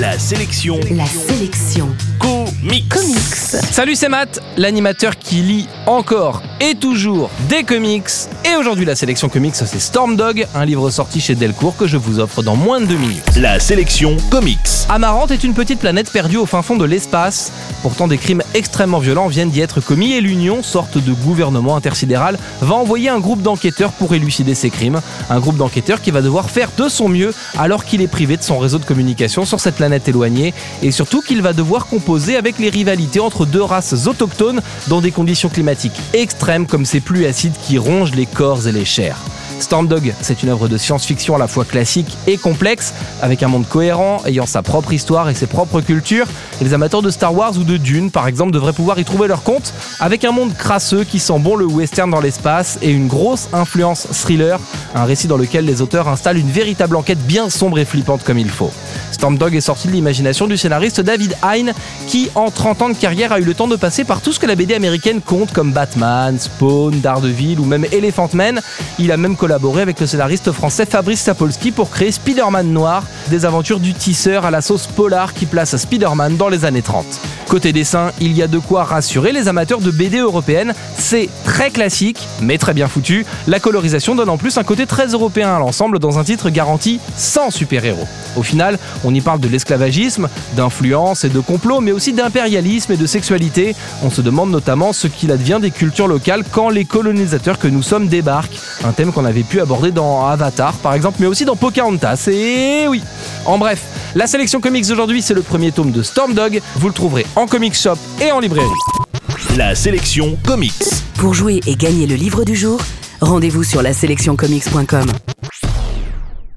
La sélection. La sélection. Comics. Comics. Salut, c'est Matt, l'animateur qui lit encore et toujours des comics. Et aujourd'hui, la sélection comics, c'est Storm Dog, un livre sorti chez Delcourt que je vous offre dans moins de deux minutes. La sélection comics. Amarante est une petite planète perdue au fin fond de l'espace. Pourtant, des crimes extrêmement violents viennent d'y être commis et l'Union, sorte de gouvernement intersidéral, va envoyer un groupe d'enquêteurs pour élucider ces crimes. Un groupe d'enquêteurs qui va devoir faire de son mieux alors qu'il est privé de son réseau de communication sur cette planète éloignée et surtout qu'il va devoir composer avec les rivalités entre deux races autochtones dans des conditions climatiques extrêmes comme ces pluies acides qui rongent les corps et les chairs. Storm Dog, c'est une œuvre de science-fiction à la fois classique et complexe, avec un monde cohérent, ayant sa propre histoire et ses propres cultures. Les amateurs de Star Wars ou de Dune, par exemple, devraient pouvoir y trouver leur compte, avec un monde crasseux qui sent bon le western dans l'espace et une grosse influence thriller, un récit dans lequel les auteurs installent une véritable enquête bien sombre et flippante comme il faut. Storm Dog est sorti de l'imagination du scénariste David Hein, qui, en 30 ans de carrière, a eu le temps de passer par tout ce que la BD américaine compte, comme Batman, Spawn, Daredevil ou même Elephant Man. Il a même avec le scénariste français Fabrice Sapolsky pour créer Spider-Man Noir, des aventures du tisseur à la sauce polar qui place Spider-Man dans les années 30. Côté dessin, il y a de quoi rassurer les amateurs de BD européennes. C'est très classique, mais très bien foutu. La colorisation donne en plus un côté très européen à l'ensemble dans un titre garanti sans super-héros. Au final, on y parle de l'esclavagisme, d'influence et de complot, mais aussi d'impérialisme et de sexualité. On se demande notamment ce qu'il advient des cultures locales quand les colonisateurs que nous sommes débarquent. Un thème qu'on avait pu aborder dans Avatar par exemple, mais aussi dans Pocahontas. Et oui En bref, la sélection comics d'aujourd'hui, c'est le premier tome de Storm Dog. Vous le trouverez en comic shop et en librairie. La sélection comics. Pour jouer et gagner le livre du jour, rendez-vous sur la sélectioncomics.com.